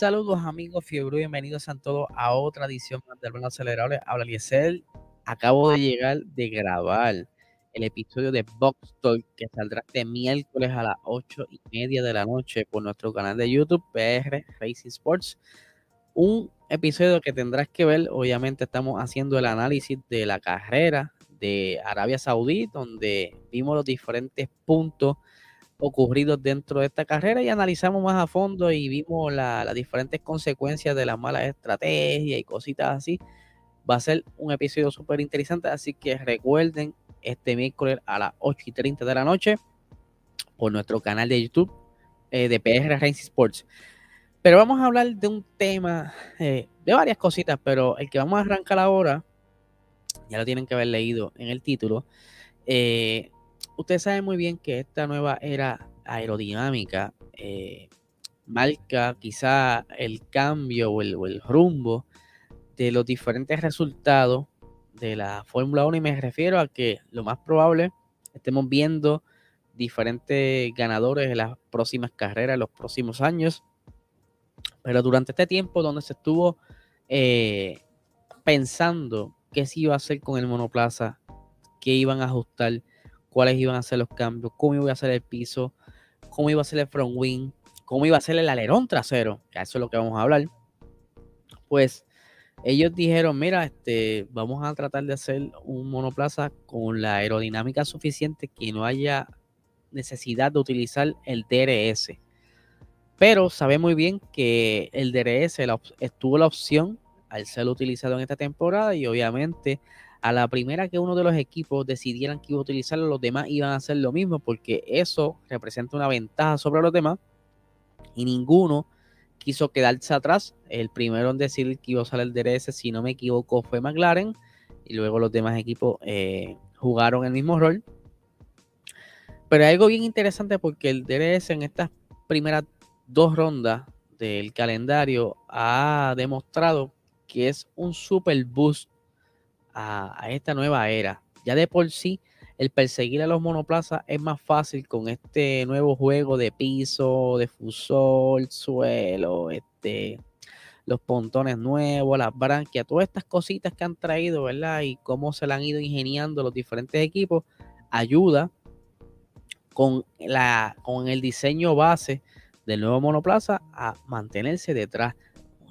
Saludos amigos Fiebre, bienvenidos a todos a otra edición del Buen Acelerable. Habla Liesel. Acabo de llegar de grabar el episodio de Box Talk que saldrá este miércoles a las 8 y media de la noche por nuestro canal de YouTube PR Racing Sports. Un episodio que tendrás que ver, obviamente estamos haciendo el análisis de la carrera de Arabia Saudí, donde vimos los diferentes puntos ocurridos dentro de esta carrera y analizamos más a fondo y vimos las diferentes consecuencias de las malas estrategias y cositas así. Va a ser un episodio súper interesante, así que recuerden este miércoles a las 8 y 30 de la noche por nuestro canal de YouTube eh, de PR Racing Sports. Pero vamos a hablar de un tema, eh, de varias cositas, pero el que vamos a arrancar ahora, ya lo tienen que haber leído en el título, eh, Usted sabe muy bien que esta nueva era aerodinámica eh, marca quizá el cambio o el, rumbo de los diferentes resultados de la Fórmula 1 y me refiero a que lo más probable estemos viendo diferentes ganadores en las próximas carreras, en los próximos años. Pero durante este tiempo donde se estuvo eh, pensando qué se iba a hacer con el monoplaza, qué iban a ajustar, cuáles iban a ser los cambios, cómo iba a ser el piso, cómo iba a ser el front wing, cómo iba a ser el alerón trasero, que eso es lo que vamos a hablar. Pues ellos dijeron, mira, este, vamos a tratar de hacer un monoplaza con la aerodinámica suficiente que no haya necesidad de utilizar el DRS. Pero sabe muy bien que el DRS estuvo la opción al ser utilizado en esta temporada y obviamente a la primera que uno de los equipos decidieran que iba a utilizarlo, los demás iban a hacer lo mismo, porque eso representa una ventaja sobre los demás. Y ninguno quiso quedarse atrás. El primero en decir que iba a usar el DRS, si no me equivoco, fue McLaren. Y luego los demás equipos eh, jugaron el mismo rol. Pero hay algo bien interesante porque el DRS en estas primeras dos rondas del calendario ha demostrado que es un super boost a, esta nueva era. Ya de por sí, el perseguir a los monoplazas es más fácil con este nuevo juego de piso, de fusor, suelo, este, los pontones nuevos, las branquias, todas estas cositas que han traído, ¿verdad? Y cómo se la han ido ingeniando los diferentes equipos, ayuda con, la, con el diseño base del nuevo monoplaza a mantenerse detrás,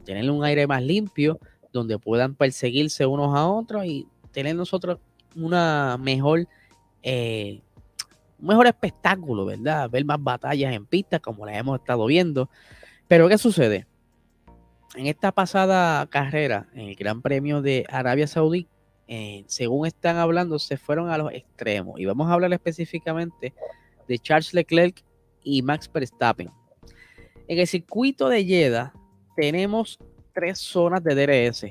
tener un aire más limpio, donde puedan perseguirse unos a otros y tener nosotros una mejor, eh, un mejor espectáculo, ¿verdad? Ver más batallas en pista como las hemos estado viendo. Pero ¿qué sucede? En esta pasada carrera, en el Gran Premio de Arabia Saudí, eh, según están hablando, se fueron a los extremos. Y vamos a hablar específicamente de Charles Leclerc y Max Verstappen. En el circuito de Jeddah tenemos tres zonas de DRS.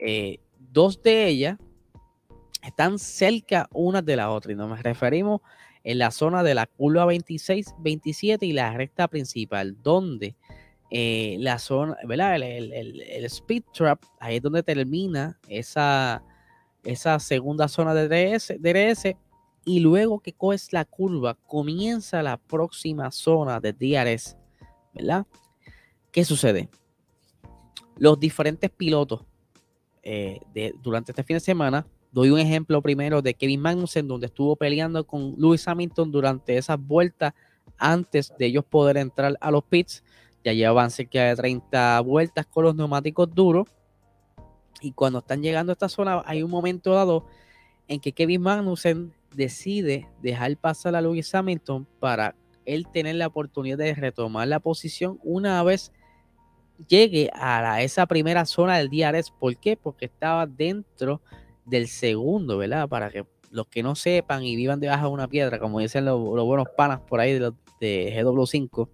Eh, dos de ellas están cerca una de la otra y nos referimos en la zona de la curva 26, 27 y la recta principal, donde eh, la zona, ¿verdad? El, speed trap, ahí es donde termina esa, segunda zona de DRS, DRS y luego que coges la curva, comienza la próxima zona de DRS, ¿verdad? ¿Qué sucede? Los diferentes pilotos eh, durante este fin de semana. Doy un ejemplo primero de Kevin Magnussen, donde estuvo peleando con Lewis Hamilton durante esas vueltas antes de ellos poder entrar a los pits. Ya llevaban cerca de 30 vueltas con los neumáticos duros. Y cuando están llegando a esta zona, hay un momento dado en que Kevin Magnussen decide dejar pasar a Lewis Hamilton para él tener la oportunidad de retomar la posición una vez llegue a esa primera zona del DRS. ¿Por qué? Porque estaba dentro del segundo, ¿verdad? Para que los que no sepan y vivan debajo de una piedra, como dicen los, buenos panas por ahí de, de GW5,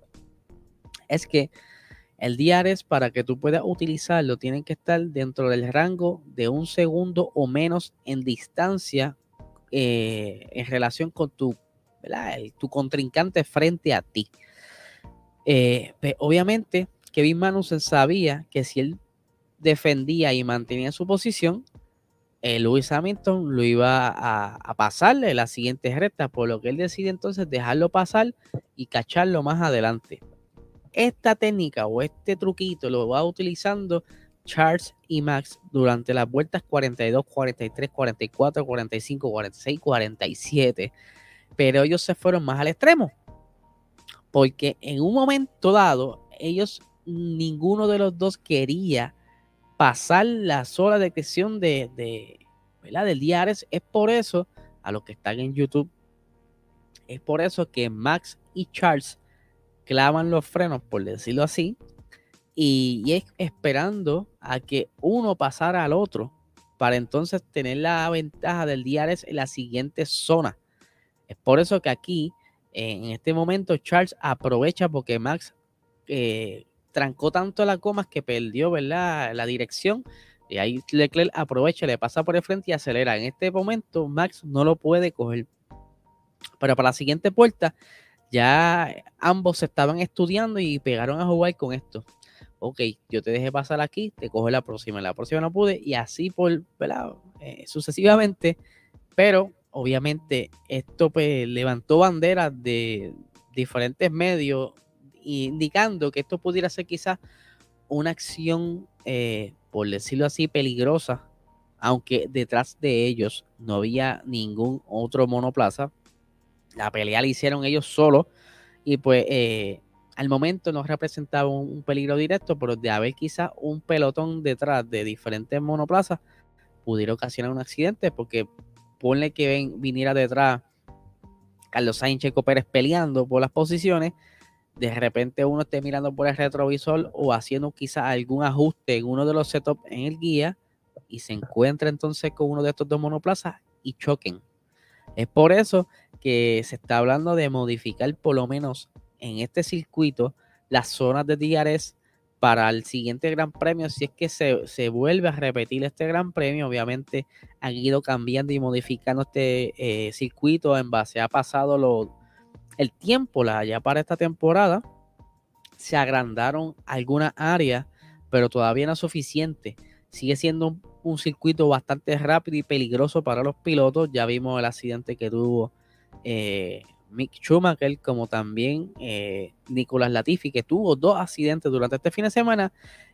es que el DRS para que tú puedas utilizarlo tienen que estar dentro del rango de un segundo o menos en distancia eh, en relación con tu, tu contrincante frente a ti. Eh, pues, obviamente, Kevin Magnussen sabía que si él defendía y mantenía su posición, eh, Lewis Hamilton lo iba a, pasarle la siguiente recta, por lo que él decide entonces dejarlo pasar y cacharlo más adelante. esta técnica o este truquito lo va utilizando Charles y Max durante las vueltas 42, 43, 44, 45, 46, 47. Pero ellos se fueron más al extremo. Porque en un momento dado, ellos, ninguno de los dos quería pasar la sola detección de, de ¿verdad? del DRS. Es por eso, a los que están en YouTube, es por eso que Max y Charles clavan los frenos, por decirlo así, y, es esperando a que uno pasara al otro para entonces tener la ventaja del DRS en la siguiente zona. Es por eso que aquí, en este momento, Charles aprovecha porque Max eh, trancó tanto las gomas que perdió ¿verdad? la dirección. Y ahí Leclerc aprovecha, le pasa por el frente y acelera. En este momento, Max no lo puede coger. Pero para la siguiente puerta, ya ambos se estaban estudiando y pegaron a jugar con esto. Ok, yo te dejé pasar aquí, te cojo la próxima, la próxima no pude, y así por, eh, sucesivamente, pero obviamente esto pues, levantó banderas de diferentes medios indicando que esto pudiera ser quizás una acción, eh, por decirlo así, peligrosa, aunque detrás de ellos no había ningún otro monoplaza, la pelea la hicieron ellos solos y pues eh, al momento no representaba un, peligro directo, pero de haber quizás un pelotón detrás de diferentes monoplazas, pudiera ocasionar un accidente porque ponle que ven, viniera detrás Carlos Sainz Checo Pérez peleando por las posiciones, de repente uno esté mirando por el retrovisor o haciendo quizás algún ajuste en uno de los setups en el guía y se encuentra entonces con uno de estos dos monoplazas y choquen. Es por eso que se está hablando de modificar por lo menos en este circuito las zonas de DRS para el siguiente Gran Premio. Si es que se, vuelve a repetir este Gran Premio, obviamente han ido cambiando y modificando este eh, circuito en base a pasado lo, el tiempo la, ya para esta temporada. Se agrandaron algunas áreas, pero todavía no es suficiente. Sigue siendo un circuito bastante rápido y peligroso para los pilotos. Ya vimos el accidente que tuvo eh, Mick Schumacher, como también eh, Nicolás Latifi, que tuvo dos accidentes durante este fin de semana.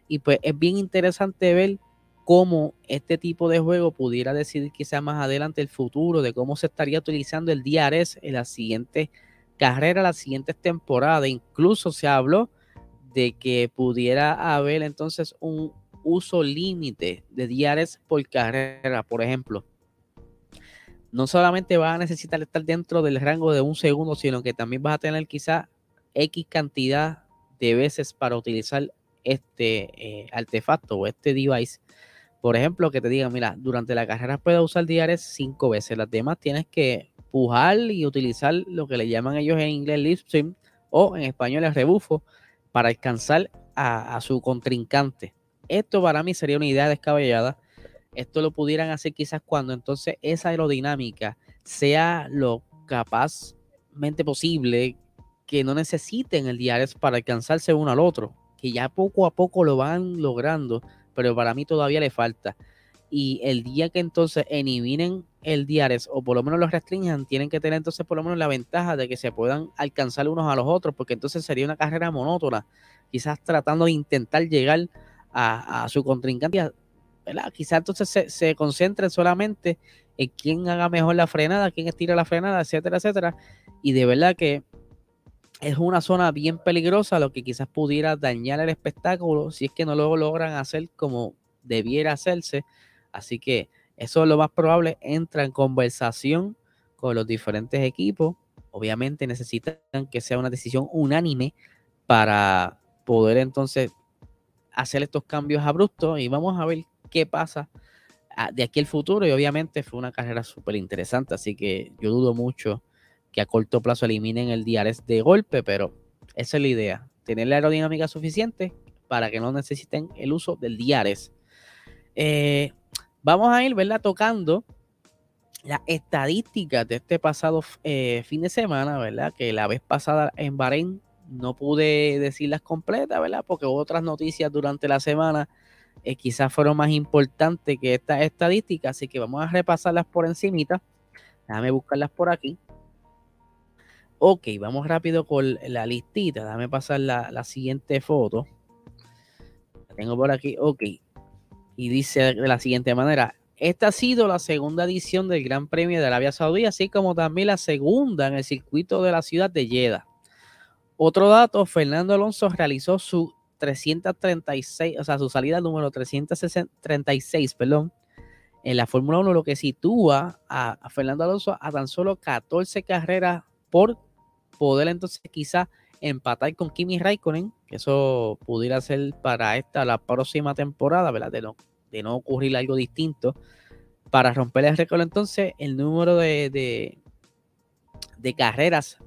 Y pues es bien interesante ver cómo este tipo de juego pudiera decidir quizás más adelante el futuro de cómo se estaría utilizando el DRS en la siguiente carrera, las siguientes temporadas. Incluso se habló de que pudiera haber entonces un uso límite de diarios por carrera, por ejemplo, no solamente vas a necesitar estar dentro del rango de un segundo, sino que también vas a tener quizá X cantidad de veces para utilizar este eh, artefacto o este device. Por ejemplo, que te digan, mira, durante la carrera puedes usar diarios cinco veces, las demás tienes que pujar y utilizar lo que le llaman ellos en inglés lip o en español el rebufo para alcanzar a su contrincante. Esto para mí sería una idea descabellada. Esto lo pudieran hacer quizás cuando entonces esa aerodinámica sea lo capazmente posible que no necesiten el DRS para alcanzarse uno al otro, que ya poco a poco lo van logrando, pero para mí todavía le falta. Y el día que entonces eliminen el DRS o por lo menos los restrinjan, tienen que tener entonces por lo menos la ventaja de que se puedan alcanzar unos a los otros, porque entonces sería una carrera monótona, quizás tratando de intentar llegar a, su contrincante. Quizás entonces se, se concentren solamente en quién haga mejor la frenada, quién estira la frenada, etcétera, etcétera. Y de verdad que es una zona bien peligrosa, lo que quizás pudiera dañar el espectáculo si es que no lo logran hacer como debiera hacerse. Así que eso es lo más probable. Entra en conversación con los diferentes equipos. Obviamente necesitan que sea una decisión unánime para poder entonces hacer estos cambios abruptos y vamos a ver qué pasa ah, de aquí al futuro. Y obviamente fue una carrera súper interesante, así que yo dudo mucho que a corto plazo eliminen el DRS de golpe, pero esa es la idea, tener la aerodinámica suficiente para que no necesiten el uso del DRS. Eh, vamos a ir, ¿verdad? Tocando las estadísticas de este pasado eh, fin de semana, ¿verdad? Que la vez pasada en Bahrein no pude decirlas completas, ¿verdad? Porque otras noticias durante la semana eh, quizás fueron más importantes que estas estadísticas, así que vamos a repasarlas por encimita. Déjame buscarlas por aquí. Ok, vamos rápido con la listita. Dame pasar la, siguiente foto. La tengo por aquí. Ok. Y dice de la siguiente manera. Esta ha sido la segunda edición del Gran Premio de Arabia Saudí, así como también la segunda en el circuito de la ciudad de Jeddah. Otro dato, Fernando Alonso realizó su 336, o sea, su salida número 336, perdón, en la Fórmula 1, lo que sitúa a, Fernando Alonso a tan solo 14 carreras por poder entonces quizá empatar con Kimi Raikkonen, que eso pudiera ser para esta, la próxima temporada, ¿verdad? De no, de no ocurrir algo distinto. Para romper el récord, entonces, el número de, de, carreras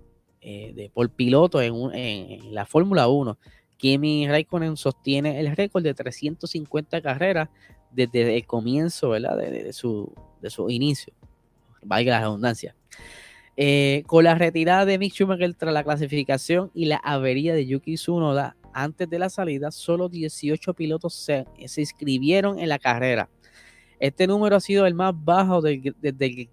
eh, de, por piloto en, en la Fórmula 1. Kimi Raikkonen sostiene el récord de 350 carreras desde el comienzo, ¿verdad? De, su, de su inicio. Valga la redundancia. Eh, con la retirada de Mick Schumacher tras la clasificación y la avería de Yuki Tsunoda antes de la salida, solo 18 pilotos se, inscribieron en la carrera. Este número ha sido el más bajo desde,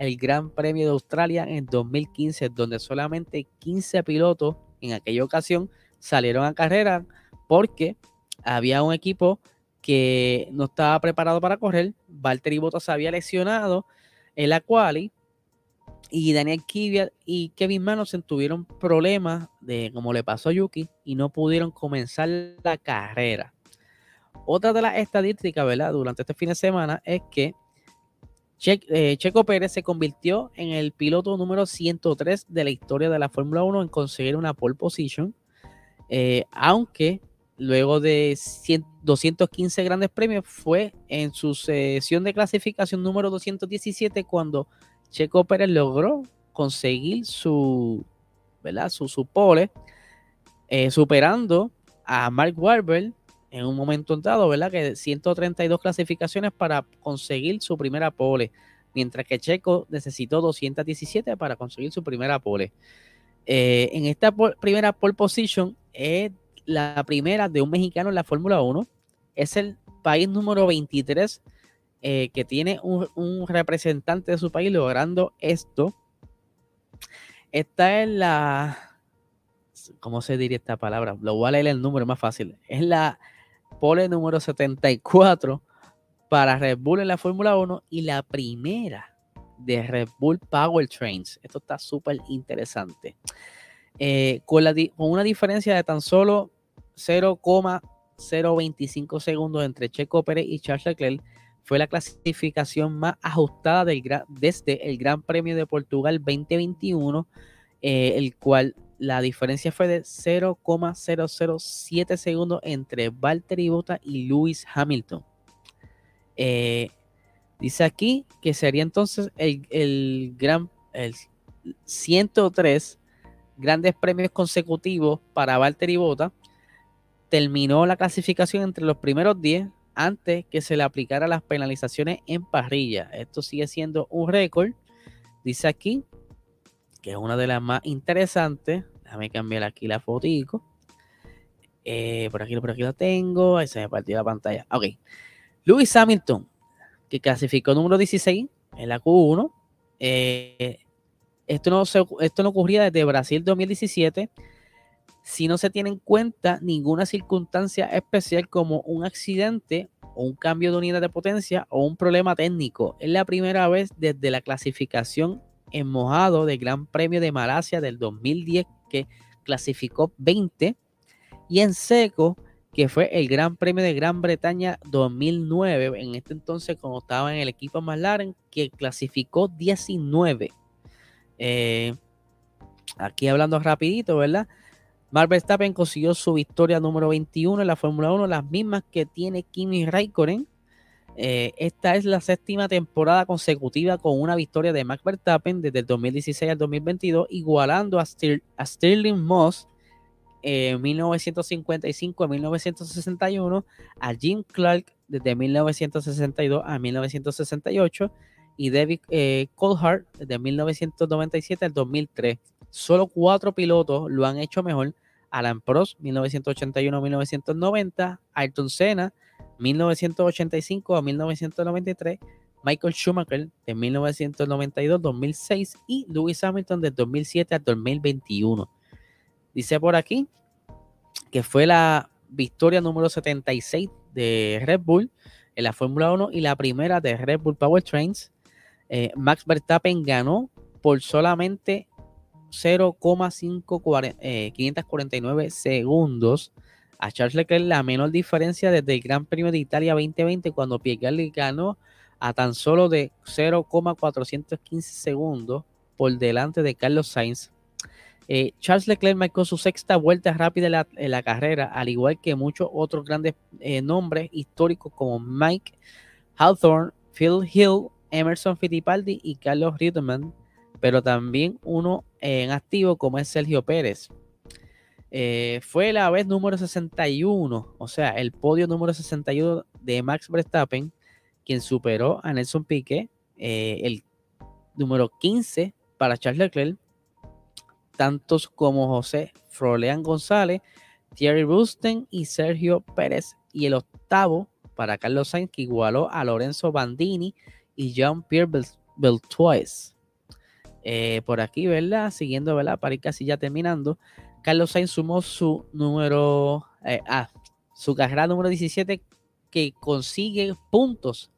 el Gran Premio de Australia en 2015, donde solamente 15 pilotos en aquella ocasión salieron a carrera porque había un equipo que no estaba preparado para correr. Valtteri Bottas había lesionado en la quali y Daniel Kvyat y Kevin Magnussen tuvieron problemas de como le pasó a Yuki y no pudieron comenzar la carrera. Otra de las estadísticas, ¿verdad? Durante este fin de semana es que eh, Checo Pérez se convirtió en el piloto número 103 de la historia de la Fórmula 1 en conseguir una pole position, eh, aunque luego de 215 grandes premios fue en su sesión de clasificación número 217 cuando Checo Pérez logró conseguir su, ¿verdad? su, pole, eh, superando a Mark Webber en un momento dado, ¿verdad? Que 132 clasificaciones para conseguir su primera pole, mientras que Checo necesitó 217 para conseguir su primera pole. Eh, en esta primera pole position es la primera de un mexicano en la Fórmula 1. Es el país número 23 eh, que tiene un, representante de su país logrando esto. Esta es la. ¿Cómo se diría esta palabra? Lo voy a leer el número más fácil. Es la pole número 74 para Red Bull en la Fórmula 1 y la primera de Red Bull Power Trains. Esto está súper interesante. Eh, con, con una diferencia de tan solo 0,025 segundos entre Checo Pérez y Charles Leclerc, fue la clasificación más ajustada desde el Gran Premio de Portugal 2021, eh, el cual la diferencia fue de 0,007 segundos entre Valtteri Bottas y Lewis Hamilton. Eh, dice aquí que sería entonces el, gran el 103 grandes premios consecutivos para Valtteri Bottas terminó la clasificación entre los primeros 10 antes que se le aplicara las penalizaciones en parrilla. Esto sigue siendo un récord. Dice aquí que es una de las más interesantes. Déjame cambiar aquí la fotico. Eh, por aquí, por aquí la tengo. Ahí se me partió la pantalla. Ok. Lewis Hamilton, que clasificó número 16 en la Q1. Eh, esto, no esto no ocurría desde Brasil 2017 si no se tiene en cuenta ninguna circunstancia especial como un accidente o un cambio de unidad de potencia o un problema técnico. Es la primera vez desde la clasificación en mojado del Gran Premio de Malasia del 2010 que clasificó 20 y en seco que fue el Gran Premio de Gran Bretaña 2009, en este entonces cuando estaba en el equipo McLaren, que clasificó 19. Eh, aquí hablando rapidito, ¿verdad? Max Verstappen consiguió su victoria número 21 en la Fórmula 1, las mismas que tiene Kimi Raikkonen. Eh, esta es la séptima temporada consecutiva con una victoria de Max Verstappen desde el 2016 al 2022, igualando a, Stirling Moss en 1955 a 1961, a Jim Clark desde 1962 a 1968 y David eh, Coulthard desde 1997 al 2003. Solo cuatro pilotos lo han hecho mejor. Alan Prost, 1981-1990, Ayrton Senna, 1985 a 1993, Michael Schumacher de 1992-2006 y Lewis Hamilton de 2007 a 2021. Dice por aquí que fue la victoria número 76 de Red Bull en la Fórmula 1 y la primera de Red Bull Powertrains. Eh, Max Verstappen ganó por solamente 0,549 eh, segundos a Charles Leclerc la menor diferencia desde el Gran Premio de Italia 2020 cuando Piquet ganó a tan solo de 0,415 segundos por delante de Carlos Sainz. Eh, Charles Leclerc marcó su sexta vuelta rápida en la, carrera, al igual que muchos otros grandes eh, nombres históricos como Mike Hawthorne, Phil Hill, Emerson Fittipaldi y Carlos Reutemann, pero también uno en activo como es Sergio Pérez. Eh, fue la vez número 61, o sea, el podio número 61 de Max Verstappen, quien superó a Nelson Piquet, eh, el número 15 para Charles Leclerc, tantos como José Froleán González, Thierry Rusten y Sergio Pérez, y el octavo para Carlos Sainz, que igualó a Lorenzo Bandini y Jean-Pierre Beltois. Eh, por aquí, ¿verdad? Siguiendo, ¿verdad? Para ir casi ya terminando. Carlos Sainz sumó su número, eh, ah, su carrera número 17 que consigue puntos.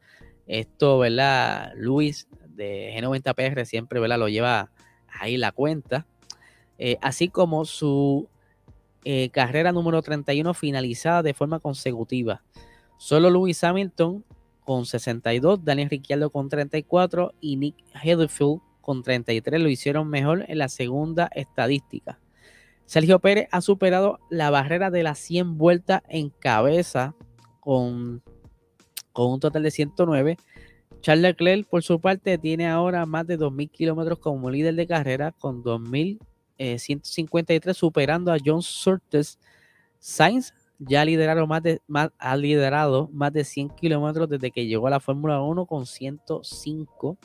Esto, ¿verdad? Luis de G90PR siempre, ¿verdad? Lo lleva ahí la cuenta. Eh, así como su eh, carrera número 31 finalizada de forma consecutiva. Solo Lewis Hamilton con 62, Daniel Ricciardo con 34 y Nick Heatherfield con 33 lo hicieron mejor en la segunda estadística. Sergio Pérez ha superado la barrera de las 100 vueltas en cabeza con, con un total de 109. Charles Leclerc, por su parte, tiene ahora más de 2.000 kilómetros como líder de carrera con 2.153, eh, superando a John Surtees. Sainz ya más de, ha liderado más de 100 kilómetros desde que llegó a la Fórmula 1 con 105.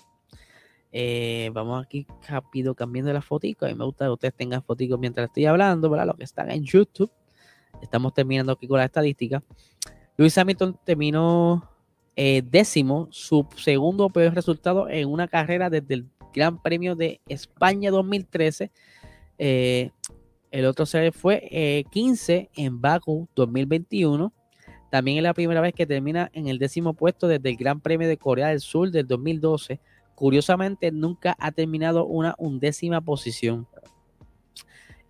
Eh, vamos aquí rápido cambiando la fotico. A mí me gusta que ustedes tengan fotico mientras estoy hablando. Los que están en YouTube. Estamos terminando aquí con la estadística. Luis Hamilton terminó eh, décimo, su segundo peor resultado en una carrera desde el Gran Premio de España 2013. Eh, el otro se fue 15 en Baku 2021. También es la primera vez que termina en el décimo puesto desde el Gran Premio de Corea del Sur del 2012 Curiosamente, nunca ha terminado una undécima posición.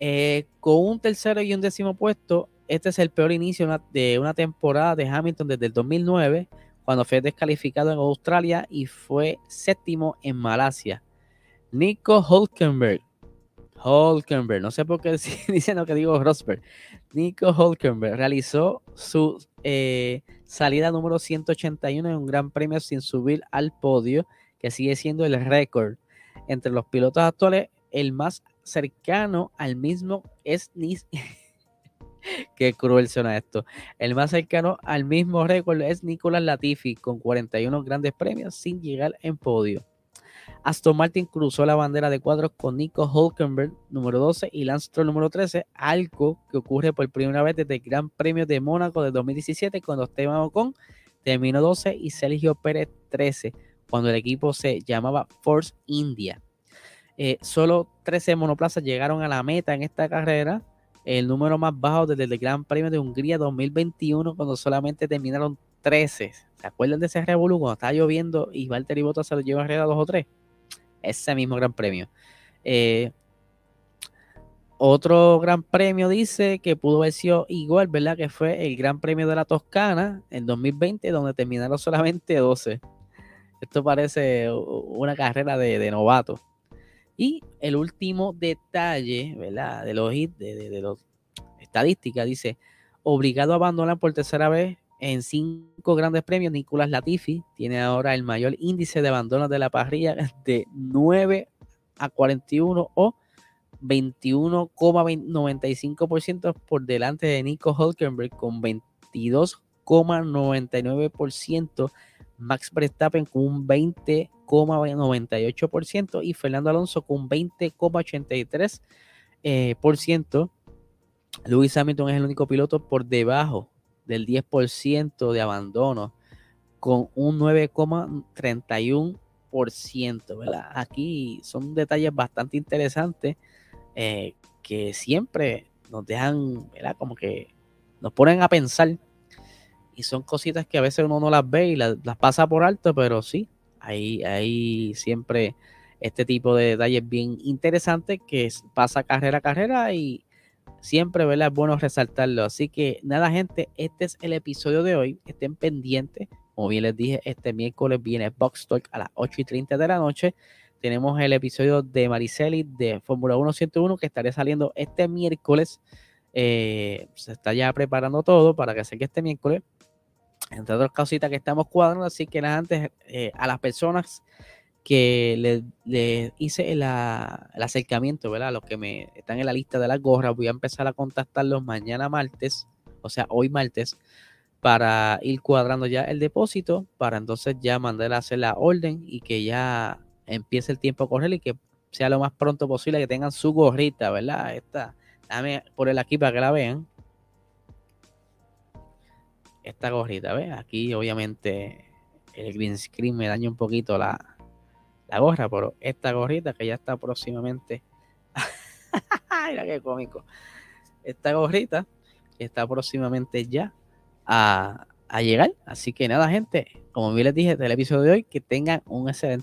Eh, con un tercero y un décimo puesto, este es el peor inicio de una temporada de Hamilton desde el 2009, cuando fue descalificado en Australia y fue séptimo en Malasia. Nico Hulkenberg. Hulkenberg, no sé por qué dicen lo que digo Rosberg. Nico Hulkenberg realizó su eh, salida número 181 en un gran premio sin subir al podio que sigue siendo el récord entre los pilotos actuales. El más cercano al mismo es Qué cruel suena esto. El más cercano al mismo récord es Nicolás Latifi con 41 grandes premios sin llegar en podio. Aston Martin cruzó la bandera de cuadros con Nico Hulkenberg número 12 y Lance Stroll número 13, algo que ocurre por primera vez desde el Gran Premio de Mónaco de 2017 cuando Esteban Ocon terminó 12 y Sergio Pérez 13 cuando el equipo se llamaba Force India. Eh, solo 13 monoplazas llegaron a la meta en esta carrera, el número más bajo desde el Gran Premio de Hungría 2021, cuando solamente terminaron 13. ¿Se acuerdan de ese revolú cuando estaba lloviendo y Valtteri Bottas se lo lleva arriba dos o tres? Ese mismo Gran Premio. Eh, otro gran premio dice que pudo haber sido igual, ¿verdad? Que fue el Gran Premio de la Toscana en 2020, donde terminaron solamente 12. Esto parece una carrera de, novato. Y el último detalle, ¿verdad? De los hits, de, de, estadísticas, dice, obligado a abandonar por tercera vez en cinco grandes premios, Nicolás Latifi tiene ahora el mayor índice de abandono de la parrilla de 9 a 41 o 21,95% por delante de Nico Hulkenberg con 22,99% Max Verstappen con un 20,98% y Fernando Alonso con 20,83%. Eh, Lewis Hamilton es el único piloto por debajo del 10% de abandono con un 9,31%, ¿verdad? Aquí son detalles bastante interesantes eh, que siempre nos dejan. Como que nos ponen a pensar y son cositas que a veces uno no las ve y las, pasa por alto, pero sí, hay, hay siempre este tipo de detalles bien interesantes que pasa carrera a carrera y siempre ¿verdad? es bueno resaltarlo. Así que nada, gente, este es el episodio de hoy. Estén pendientes. Como bien les dije, este miércoles viene Box Talk a las 8 y 30 de la noche. Tenemos el episodio de Mariceli de Fórmula 1 101 que estaré saliendo este miércoles. Eh, se está ya preparando todo para que que este miércoles entre otras cositas que estamos cuadrando. Así que antes eh, a las personas que le, hice el, acercamiento, ¿verdad? Los que me están en la lista de las gorras, voy a empezar a contactarlos mañana martes, o sea, hoy martes, para ir cuadrando ya el depósito, para entonces ya mandar a hacer la orden y que ya empiece el tiempo a correr y que sea lo más pronto posible que tengan su gorrita, ¿verdad? Esta, déjame ponerla aquí para que la vean esta gorrita, ¿ves? Aquí obviamente el green screen me daña un poquito la, la gorra, pero esta gorrita que ya está próximamente. Mira qué cómico. Esta gorrita que está próximamente ya a, a, llegar. Así que nada, gente, como bien les dije del episodio de hoy, que tengan un excelente